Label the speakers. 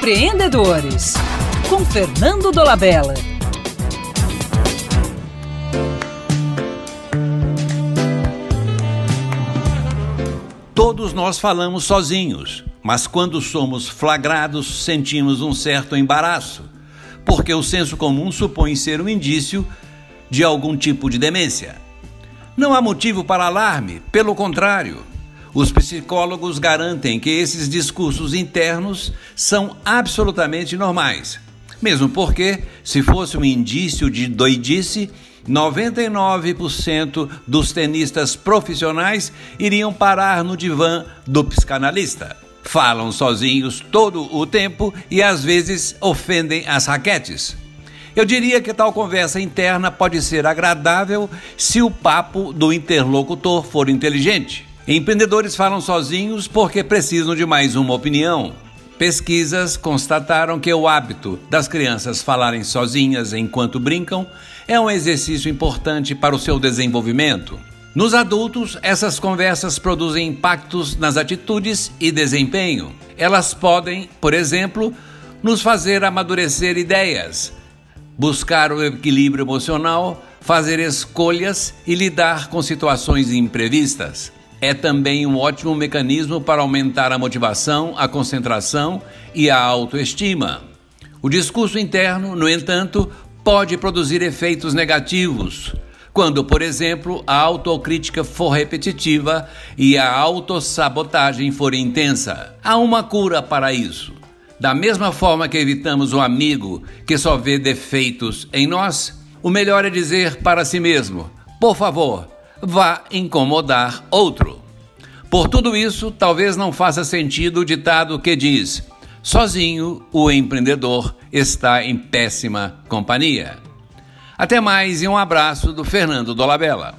Speaker 1: Empreendedores, com Fernando Dolabella.
Speaker 2: Todos nós falamos sozinhos, mas quando somos flagrados, sentimos um certo embaraço, porque o senso comum supõe ser um indício de algum tipo de demência. Não há motivo para alarme, pelo contrário. Os psicólogos garantem que esses discursos internos são absolutamente normais. Mesmo porque, se fosse um indício de doidice, 99% dos tenistas profissionais iriam parar no divã do psicanalista. Falam sozinhos todo o tempo e às vezes ofendem as raquetes. Eu diria que tal conversa interna pode ser agradável se o papo do interlocutor for inteligente. Empreendedores falam sozinhos porque precisam de mais uma opinião. Pesquisas constataram que o hábito das crianças falarem sozinhas enquanto brincam é um exercício importante para o seu desenvolvimento. Nos adultos, essas conversas produzem impactos nas atitudes e desempenho. Elas podem, por exemplo, nos fazer amadurecer ideias, buscar o equilíbrio emocional, fazer escolhas e lidar com situações imprevistas é também um ótimo mecanismo para aumentar a motivação, a concentração e a autoestima. O discurso interno, no entanto, pode produzir efeitos negativos. Quando, por exemplo, a autocrítica for repetitiva e a autossabotagem for intensa. Há uma cura para isso. Da mesma forma que evitamos o amigo que só vê defeitos em nós, o melhor é dizer para si mesmo: por favor, vá incomodar outro. Por tudo isso, talvez não faça sentido o ditado que diz: sozinho o empreendedor está em péssima companhia. Até mais e um abraço do Fernando Dolabella.